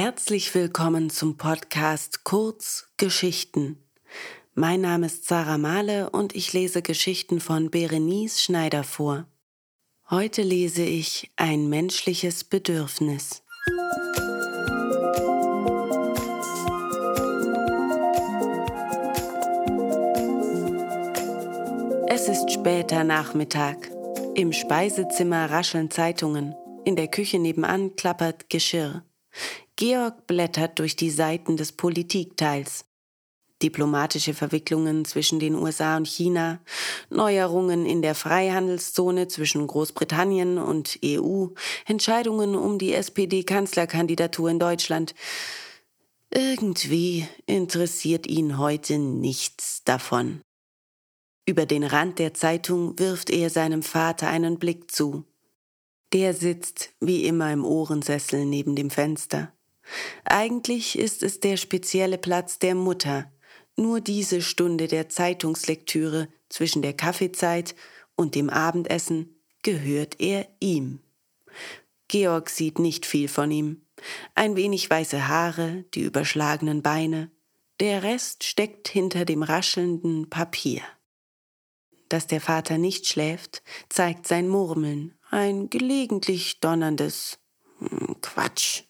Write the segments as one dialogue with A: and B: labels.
A: Herzlich willkommen zum Podcast Kurz Geschichten. Mein Name ist Sarah Mahle und ich lese Geschichten von Berenice Schneider vor. Heute lese ich Ein menschliches Bedürfnis. Es ist später Nachmittag. Im Speisezimmer rascheln Zeitungen. In der Küche nebenan klappert Geschirr. Georg blättert durch die Seiten des Politikteils. Diplomatische Verwicklungen zwischen den USA und China, Neuerungen in der Freihandelszone zwischen Großbritannien und EU, Entscheidungen um die SPD-Kanzlerkandidatur in Deutschland. Irgendwie interessiert ihn heute nichts davon. Über den Rand der Zeitung wirft er seinem Vater einen Blick zu. Der sitzt wie immer im Ohrensessel neben dem Fenster. Eigentlich ist es der spezielle Platz der Mutter. Nur diese Stunde der Zeitungslektüre zwischen der Kaffeezeit und dem Abendessen gehört er ihm. Georg sieht nicht viel von ihm. Ein wenig weiße Haare, die überschlagenen Beine. Der Rest steckt hinter dem raschelnden Papier. Dass der Vater nicht schläft, zeigt sein Murmeln, ein gelegentlich donnerndes hm, Quatsch.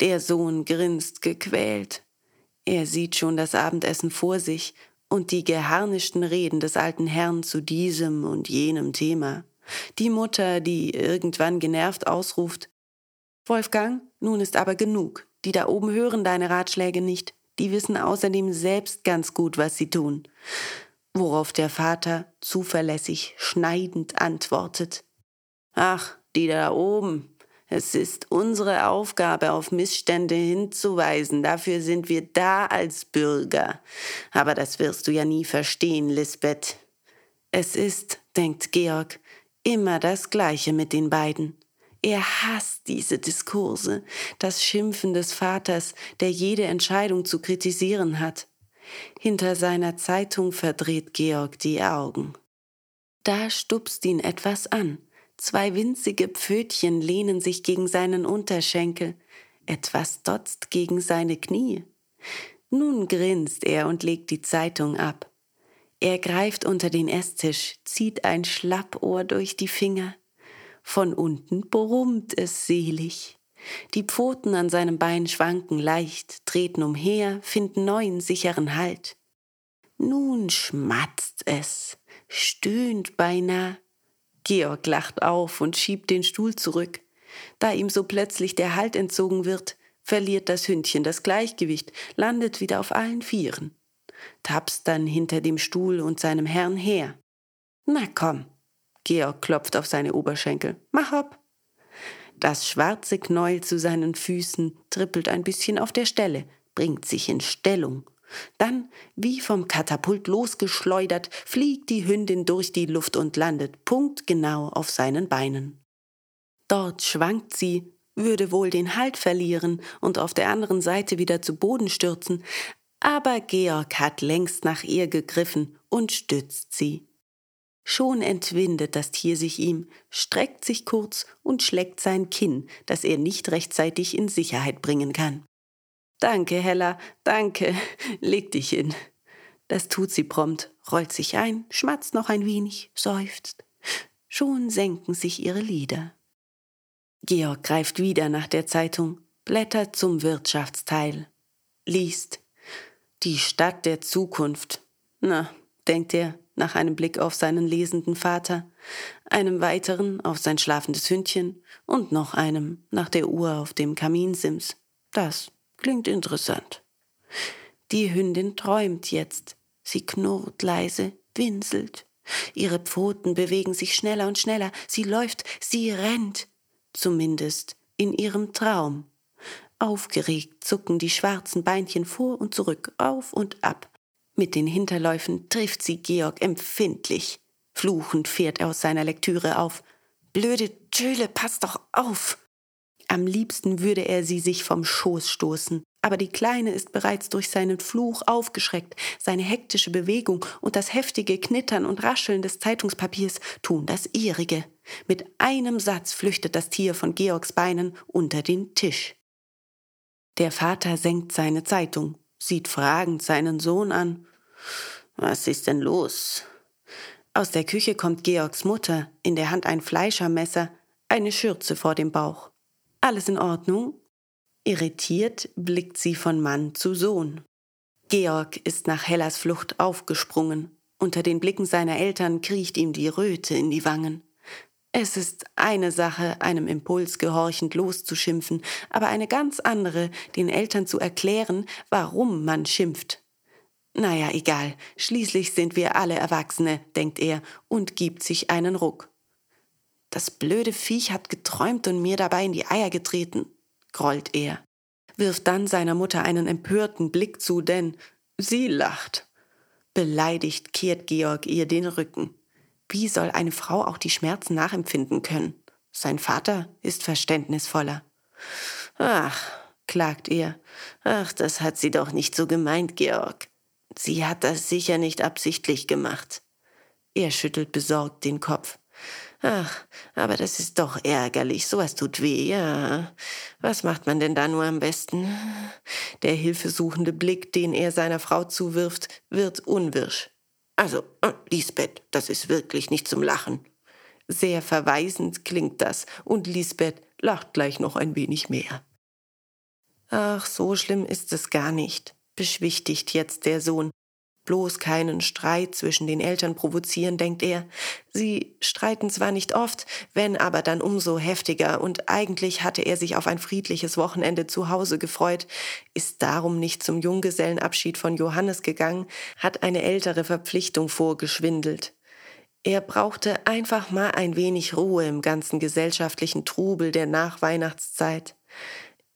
A: Der Sohn grinst gequält. Er sieht schon das Abendessen vor sich und die geharnischten Reden des alten Herrn zu diesem und jenem Thema. Die Mutter, die irgendwann genervt ausruft Wolfgang, nun ist aber genug. Die da oben hören deine Ratschläge nicht. Die wissen außerdem selbst ganz gut, was sie tun. Worauf der Vater zuverlässig schneidend antwortet Ach, die da oben, es ist unsere Aufgabe, auf Missstände hinzuweisen. Dafür sind wir da als Bürger. Aber das wirst du ja nie verstehen, Lisbeth. Es ist, denkt Georg, immer das Gleiche mit den beiden. Er hasst diese Diskurse, das Schimpfen des Vaters, der jede Entscheidung zu kritisieren hat. Hinter seiner Zeitung verdreht Georg die Augen. Da stupst ihn etwas an. Zwei winzige Pfötchen lehnen sich gegen seinen Unterschenkel, etwas dotzt gegen seine Knie. Nun grinst er und legt die Zeitung ab. Er greift unter den Esstisch, zieht ein Schlappohr durch die Finger. Von unten brummt es selig. Die Pfoten an seinem Bein schwanken leicht, treten umher, finden neuen sicheren Halt. Nun schmatzt es, stöhnt beinah, Georg lacht auf und schiebt den Stuhl zurück. Da ihm so plötzlich der Halt entzogen wird, verliert das Hündchen das Gleichgewicht, landet wieder auf allen Vieren, tapst dann hinter dem Stuhl und seinem Herrn her. Na komm, Georg klopft auf seine Oberschenkel. Mach hopp. Das schwarze Knäuel zu seinen Füßen trippelt ein bisschen auf der Stelle, bringt sich in Stellung dann, wie vom Katapult losgeschleudert, fliegt die Hündin durch die Luft und landet punktgenau auf seinen Beinen. Dort schwankt sie, würde wohl den Halt verlieren und auf der anderen Seite wieder zu Boden stürzen, aber Georg hat längst nach ihr gegriffen und stützt sie. Schon entwindet das Tier sich ihm, streckt sich kurz und schlägt sein Kinn, das er nicht rechtzeitig in Sicherheit bringen kann. Danke, Hella, danke. Leg dich hin. Das tut sie prompt, rollt sich ein, schmatzt noch ein wenig, seufzt. Schon senken sich ihre Lider. Georg greift wieder nach der Zeitung, blättert zum Wirtschaftsteil, liest. Die Stadt der Zukunft. Na, denkt er nach einem Blick auf seinen lesenden Vater, einem weiteren auf sein schlafendes Hündchen und noch einem nach der Uhr auf dem Kaminsims. Das Klingt interessant. Die Hündin träumt jetzt. Sie knurrt leise, winselt. Ihre Pfoten bewegen sich schneller und schneller. Sie läuft, sie rennt. Zumindest in ihrem Traum. Aufgeregt zucken die schwarzen Beinchen vor und zurück, auf und ab. Mit den Hinterläufen trifft sie Georg empfindlich. Fluchend fährt er aus seiner Lektüre auf. Blöde Tüle, pass doch auf! Am liebsten würde er sie sich vom Schoß stoßen, aber die Kleine ist bereits durch seinen Fluch aufgeschreckt. Seine hektische Bewegung und das heftige Knittern und Rascheln des Zeitungspapiers tun das ihrige. Mit einem Satz flüchtet das Tier von Georgs Beinen unter den Tisch. Der Vater senkt seine Zeitung, sieht fragend seinen Sohn an.
B: Was ist denn los?
A: Aus der Küche kommt Georgs Mutter, in der Hand ein Fleischermesser, eine Schürze vor dem Bauch. Alles in Ordnung? Irritiert blickt sie von Mann zu Sohn. Georg ist nach Hellas Flucht aufgesprungen. Unter den Blicken seiner Eltern kriecht ihm die Röte in die Wangen. Es ist eine Sache, einem Impuls gehorchend loszuschimpfen, aber eine ganz andere, den Eltern zu erklären, warum man schimpft. Naja, egal, schließlich sind wir alle Erwachsene, denkt er und gibt sich einen Ruck. Das blöde Viech hat geträumt und mir dabei in die Eier getreten, grollt er, wirft dann seiner Mutter einen empörten Blick zu, denn sie lacht. Beleidigt kehrt Georg ihr den Rücken. Wie soll eine Frau auch die Schmerzen nachempfinden können? Sein Vater ist verständnisvoller.
B: Ach, klagt er, ach, das hat sie doch nicht so gemeint, Georg. Sie hat das sicher nicht absichtlich gemacht.
A: Er schüttelt besorgt den Kopf.
B: Ach, aber das ist doch ärgerlich. Sowas tut weh, ja. Was macht man denn da nur am besten?
A: Der hilfesuchende Blick, den er seiner Frau zuwirft, wird unwirsch.
B: Also, äh, Lisbeth, das ist wirklich nicht zum Lachen.
A: Sehr verweisend klingt das, und Lisbeth lacht gleich noch ein wenig mehr. Ach, so schlimm ist es gar nicht beschwichtigt jetzt der Sohn. Bloß keinen Streit zwischen den Eltern provozieren, denkt er. Sie streiten zwar nicht oft, wenn aber dann umso heftiger, und eigentlich hatte er sich auf ein friedliches Wochenende zu Hause gefreut, ist darum nicht zum Junggesellenabschied von Johannes gegangen, hat eine ältere Verpflichtung vorgeschwindelt. Er brauchte einfach mal ein wenig Ruhe im ganzen gesellschaftlichen Trubel der Nachweihnachtszeit.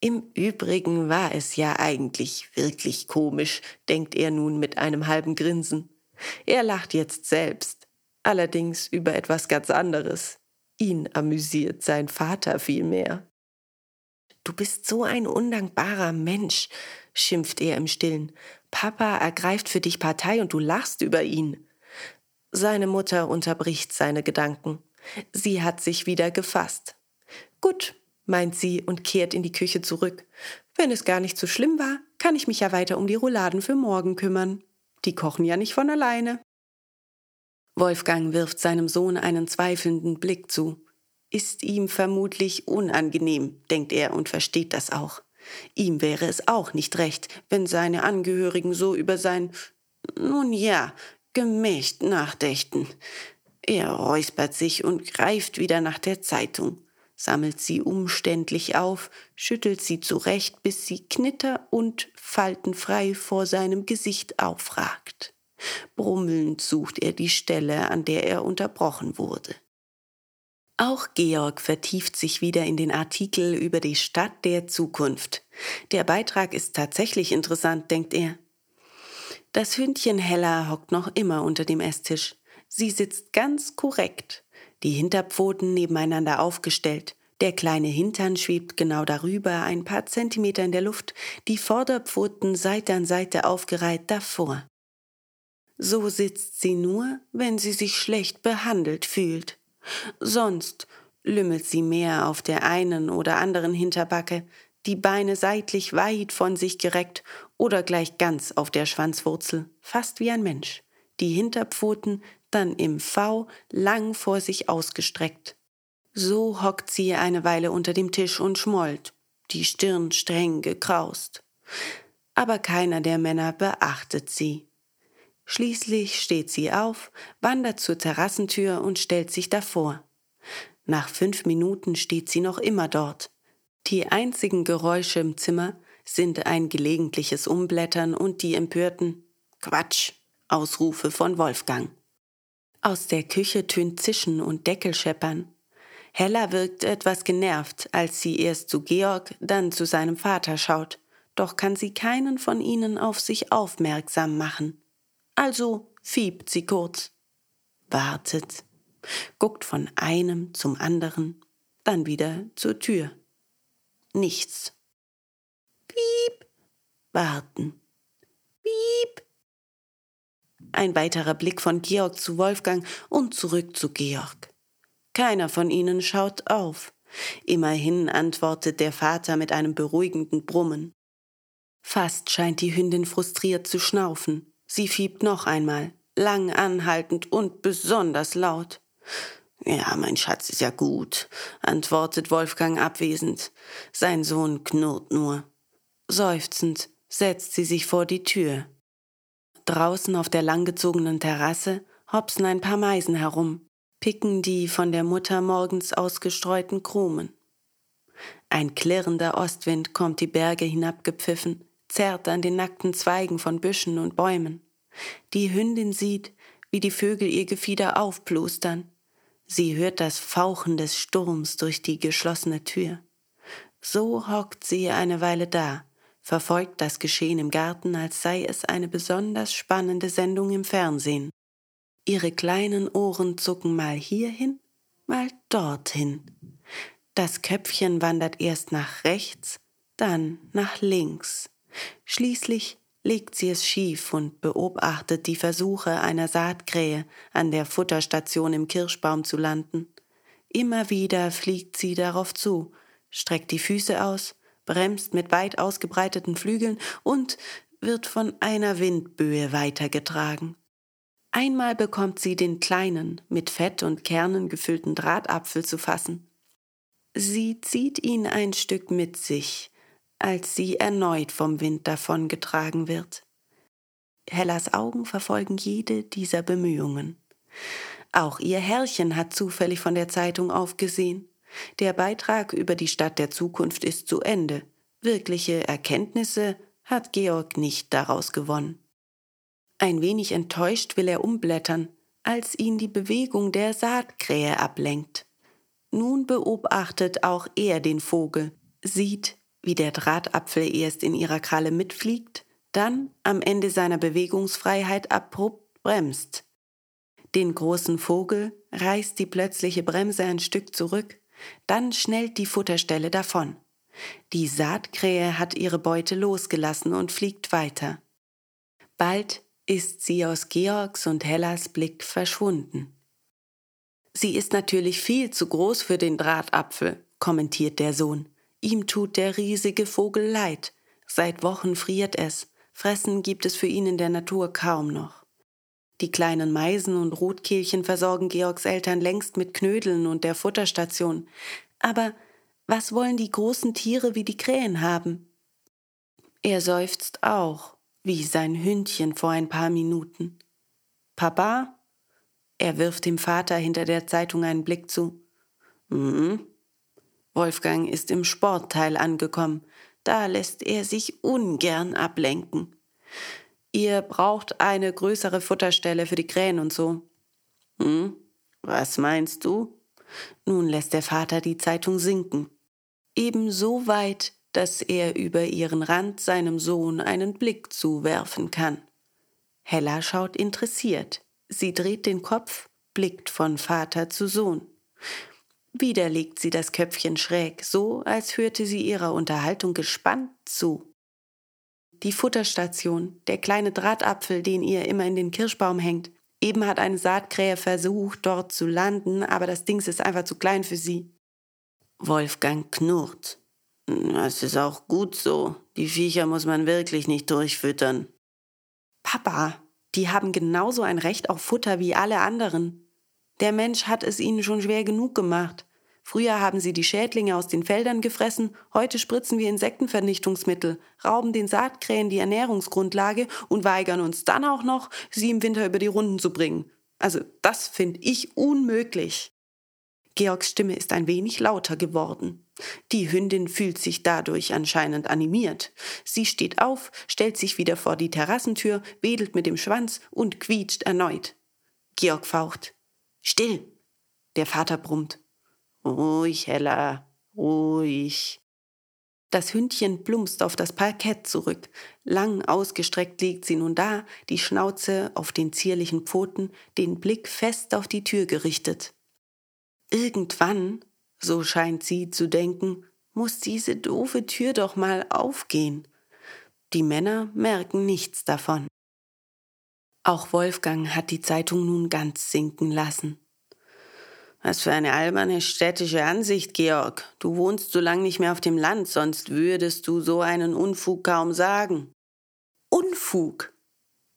A: Im Übrigen war es ja eigentlich wirklich komisch, denkt er nun mit einem halben Grinsen. Er lacht jetzt selbst, allerdings über etwas ganz anderes. Ihn amüsiert sein Vater vielmehr. Du bist so ein undankbarer Mensch, schimpft er im stillen. Papa ergreift für dich Partei und du lachst über ihn. Seine Mutter unterbricht seine Gedanken. Sie hat sich wieder gefasst. Gut, meint sie und kehrt in die Küche zurück. Wenn es gar nicht so schlimm war, kann ich mich ja weiter um die Rouladen für morgen kümmern. Die kochen ja nicht von alleine. Wolfgang wirft seinem Sohn einen zweifelnden Blick zu. Ist ihm vermutlich unangenehm, denkt er und versteht das auch. Ihm wäre es auch nicht recht, wenn seine Angehörigen so über sein, nun ja, gemächt nachdächten. Er räuspert sich und greift wieder nach der Zeitung sammelt sie umständlich auf, schüttelt sie zurecht, bis sie knitter und faltenfrei vor seinem Gesicht aufragt. Brummelnd sucht er die Stelle, an der er unterbrochen wurde. Auch Georg vertieft sich wieder in den Artikel über die Stadt der Zukunft. Der Beitrag ist tatsächlich interessant, denkt er. Das Hündchen Hella hockt noch immer unter dem Esstisch. Sie sitzt ganz korrekt, die Hinterpfoten nebeneinander aufgestellt. Der kleine Hintern schwebt genau darüber, ein paar Zentimeter in der Luft, die Vorderpfoten Seite an Seite aufgereiht davor. So sitzt sie nur, wenn sie sich schlecht behandelt fühlt. Sonst lümmelt sie mehr auf der einen oder anderen Hinterbacke, die Beine seitlich weit von sich gereckt oder gleich ganz auf der Schwanzwurzel, fast wie ein Mensch. Die Hinterpfoten dann im V lang vor sich ausgestreckt. So hockt sie eine Weile unter dem Tisch und schmollt, die Stirn streng gekraust. Aber keiner der Männer beachtet sie. Schließlich steht sie auf, wandert zur Terrassentür und stellt sich davor. Nach fünf Minuten steht sie noch immer dort. Die einzigen Geräusche im Zimmer sind ein gelegentliches Umblättern und die empörten Quatsch Ausrufe von Wolfgang. Aus der Küche tönt Zischen und Deckelscheppern. Hella wirkt etwas genervt, als sie erst zu Georg, dann zu seinem Vater schaut, doch kann sie keinen von ihnen auf sich aufmerksam machen. Also fiebt sie kurz, wartet, guckt von einem zum anderen, dann wieder zur Tür. Nichts. Piep, warten. Piep, ein weiterer Blick von Georg zu Wolfgang und zurück zu Georg. Keiner von ihnen schaut auf. Immerhin antwortet der Vater mit einem beruhigenden Brummen. Fast scheint die Hündin frustriert zu schnaufen. Sie fiebt noch einmal, lang anhaltend und besonders laut. Ja, mein Schatz ist ja gut, antwortet Wolfgang abwesend. Sein Sohn knurrt nur. Seufzend setzt sie sich vor die Tür. Draußen auf der langgezogenen Terrasse hopsen ein paar Meisen herum, picken die von der Mutter morgens ausgestreuten Krumen. Ein klirrender Ostwind kommt die Berge hinabgepfiffen, zerrt an den nackten Zweigen von Büschen und Bäumen. Die Hündin sieht, wie die Vögel ihr Gefieder aufplustern. Sie hört das Fauchen des Sturms durch die geschlossene Tür. So hockt sie eine Weile da, verfolgt das Geschehen im Garten, als sei es eine besonders spannende Sendung im Fernsehen. Ihre kleinen Ohren zucken mal hierhin, mal dorthin. Das Köpfchen wandert erst nach rechts, dann nach links. Schließlich legt sie es schief und beobachtet die Versuche einer Saatkrähe an der Futterstation im Kirschbaum zu landen. Immer wieder fliegt sie darauf zu, streckt die Füße aus, bremst mit weit ausgebreiteten Flügeln und wird von einer Windböe weitergetragen. Einmal bekommt sie den kleinen, mit Fett und Kernen gefüllten Drahtapfel zu fassen. Sie zieht ihn ein Stück mit sich, als sie erneut vom Wind davongetragen wird. Hellas Augen verfolgen jede dieser Bemühungen. Auch ihr Herrchen hat zufällig von der Zeitung aufgesehen. Der Beitrag über die Stadt der Zukunft ist zu Ende. Wirkliche Erkenntnisse hat Georg nicht daraus gewonnen. Ein wenig enttäuscht will er umblättern, als ihn die Bewegung der Saatkrähe ablenkt. Nun beobachtet auch er den Vogel, sieht, wie der Drahtapfel erst in ihrer Kralle mitfliegt, dann am Ende seiner Bewegungsfreiheit abrupt bremst. Den großen Vogel reißt die plötzliche Bremse ein Stück zurück, dann schnellt die Futterstelle davon. Die Saatkrähe hat ihre Beute losgelassen und fliegt weiter. Bald ist sie aus Georgs und Hellas Blick verschwunden. Sie ist natürlich viel zu groß für den Drahtapfel, kommentiert der Sohn. Ihm tut der riesige Vogel leid. Seit Wochen friert es. Fressen gibt es für ihn in der Natur kaum noch. Die kleinen Meisen und Rotkehlchen versorgen Georgs Eltern längst mit Knödeln und der Futterstation. Aber was wollen die großen Tiere wie die Krähen haben? Er seufzt auch, wie sein Hündchen vor ein paar Minuten. Papa? Er wirft dem Vater hinter der Zeitung einen Blick zu. Mhm. Wolfgang ist im Sportteil angekommen. Da lässt er sich ungern ablenken. Ihr braucht eine größere Futterstelle für die Krähen und so. Hm, was meinst du? Nun lässt der Vater die Zeitung sinken. Eben so weit, dass er über ihren Rand seinem Sohn einen Blick zuwerfen kann. Hella schaut interessiert. Sie dreht den Kopf, blickt von Vater zu Sohn. Wieder legt sie das Köpfchen schräg, so als hörte sie ihrer Unterhaltung gespannt zu. Die Futterstation, der kleine Drahtapfel, den ihr immer in den Kirschbaum hängt. Eben hat eine Saatkrähe versucht, dort zu landen, aber das Dings ist einfach zu klein für sie. Wolfgang knurrt. Das ist auch gut so. Die Viecher muss man wirklich nicht durchfüttern. Papa, die haben genauso ein Recht auf Futter wie alle anderen. Der Mensch hat es ihnen schon schwer genug gemacht. Früher haben sie die Schädlinge aus den Feldern gefressen, heute spritzen wir Insektenvernichtungsmittel, rauben den Saatkrähen die Ernährungsgrundlage und weigern uns dann auch noch, sie im Winter über die Runden zu bringen. Also das finde ich unmöglich. Georgs Stimme ist ein wenig lauter geworden. Die Hündin fühlt sich dadurch anscheinend animiert. Sie steht auf, stellt sich wieder vor die Terrassentür, wedelt mit dem Schwanz und quietscht erneut. Georg faucht. Still! Der Vater brummt. Ruhig, Hella, ruhig. Das Hündchen plumpst auf das Parkett zurück. Lang ausgestreckt liegt sie nun da, die Schnauze auf den zierlichen Pfoten, den Blick fest auf die Tür gerichtet. Irgendwann, so scheint sie zu denken, muss diese doofe Tür doch mal aufgehen. Die Männer merken nichts davon. Auch Wolfgang hat die Zeitung nun ganz sinken lassen. Was für eine alberne städtische Ansicht, Georg. Du wohnst so lange nicht mehr auf dem Land, sonst würdest du so einen Unfug kaum sagen.
B: Unfug?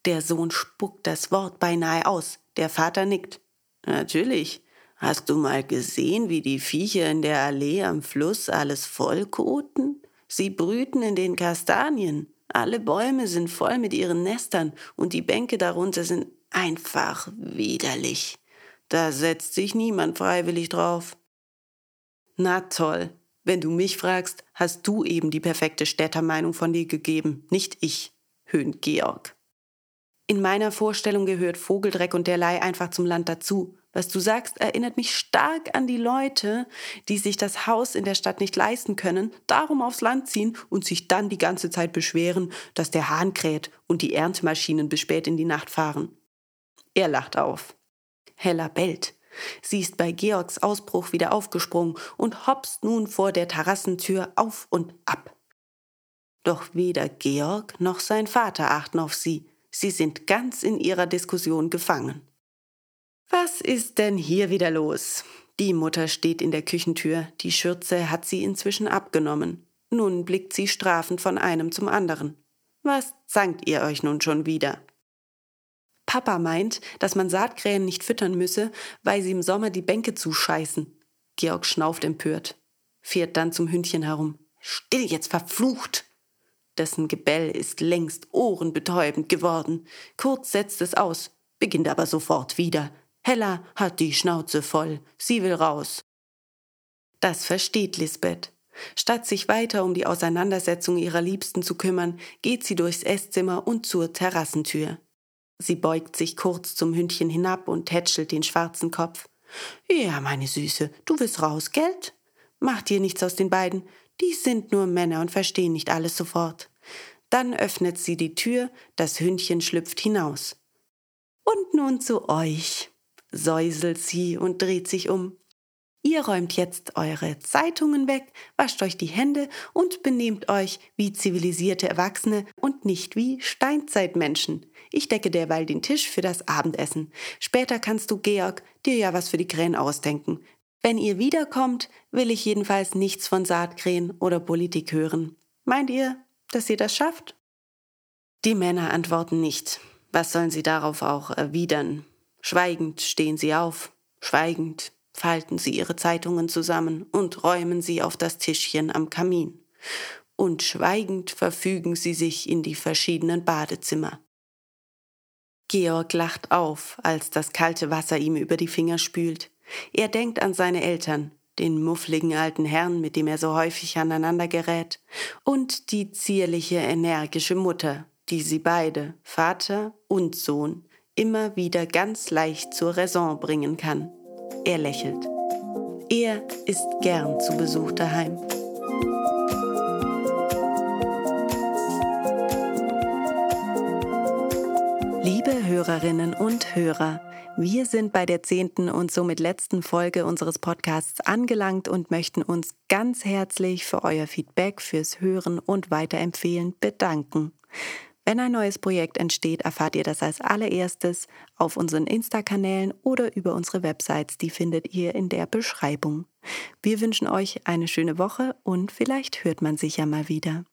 B: Der Sohn spuckt das Wort beinahe aus, der Vater nickt.
A: Natürlich. Hast du mal gesehen, wie die Viecher in der Allee am Fluss alles vollkoten? Sie brüten in den Kastanien. Alle Bäume sind voll mit ihren Nestern und die Bänke darunter sind einfach widerlich. Da setzt sich niemand freiwillig drauf.
B: Na toll. Wenn du mich fragst, hast du eben die perfekte Städtermeinung von dir gegeben, nicht ich, höhnt Georg. In meiner Vorstellung gehört Vogeldreck und derlei einfach zum Land dazu. Was du sagst, erinnert mich stark an die Leute, die sich das Haus in der Stadt nicht leisten können, darum aufs Land ziehen und sich dann die ganze Zeit beschweren, dass der Hahn kräht und die Erntemaschinen bis spät in die Nacht fahren. Er lacht auf. Hella bellt. Sie ist bei Georgs Ausbruch wieder aufgesprungen und hopst nun vor der Terrassentür auf und ab. Doch weder Georg noch sein Vater achten auf sie. Sie sind ganz in ihrer Diskussion gefangen. Was ist denn hier wieder los? Die Mutter steht in der Küchentür, die Schürze hat sie inzwischen abgenommen. Nun blickt sie strafend von einem zum anderen. Was zankt ihr euch nun schon wieder? Papa meint, dass man Saatkrähen nicht füttern müsse, weil sie im Sommer die Bänke zuscheißen. Georg schnauft empört, fährt dann zum Hündchen herum. Still jetzt, verflucht! Dessen Gebell ist längst ohrenbetäubend geworden. Kurz setzt es aus, beginnt aber sofort wieder. Hella hat die Schnauze voll, sie will raus. Das versteht Lisbeth. Statt sich weiter um die Auseinandersetzung ihrer Liebsten zu kümmern, geht sie durchs Esszimmer und zur Terrassentür. Sie beugt sich kurz zum Hündchen hinab und tätschelt den schwarzen Kopf. Ja, meine Süße, du willst raus, Geld? Mach dir nichts aus den beiden. Die sind nur Männer und verstehen nicht alles sofort. Dann öffnet sie die Tür, das Hündchen schlüpft hinaus. Und nun zu euch säuselt sie und dreht sich um. Ihr räumt jetzt eure Zeitungen weg, wascht euch die Hände und benehmt euch wie zivilisierte Erwachsene und nicht wie Steinzeitmenschen. Ich decke derweil den Tisch für das Abendessen. Später kannst du, Georg, dir ja was für die Krähen ausdenken. Wenn ihr wiederkommt, will ich jedenfalls nichts von Saatkrähen oder Politik hören. Meint ihr, dass ihr das schafft? Die Männer antworten nicht. Was sollen sie darauf auch erwidern? Schweigend stehen sie auf, schweigend falten sie ihre Zeitungen zusammen und räumen sie auf das Tischchen am Kamin. Und schweigend verfügen sie sich in die verschiedenen Badezimmer. Georg lacht auf, als das kalte Wasser ihm über die Finger spült. Er denkt an seine Eltern, den muffligen alten Herrn, mit dem er so häufig aneinander gerät, und die zierliche, energische Mutter, die sie beide, Vater und Sohn, immer wieder ganz leicht zur Raison bringen kann. Er lächelt. Er ist gern zu Besuch daheim. Liebe Hörerinnen und Hörer, wir sind bei der zehnten und somit letzten Folge unseres Podcasts angelangt und möchten uns ganz herzlich für euer Feedback, fürs Hören und Weiterempfehlen bedanken. Wenn ein neues Projekt entsteht, erfahrt ihr das als allererstes auf unseren Insta-Kanälen oder über unsere Websites, die findet ihr in der Beschreibung. Wir wünschen euch eine schöne Woche und vielleicht hört man sich ja mal wieder.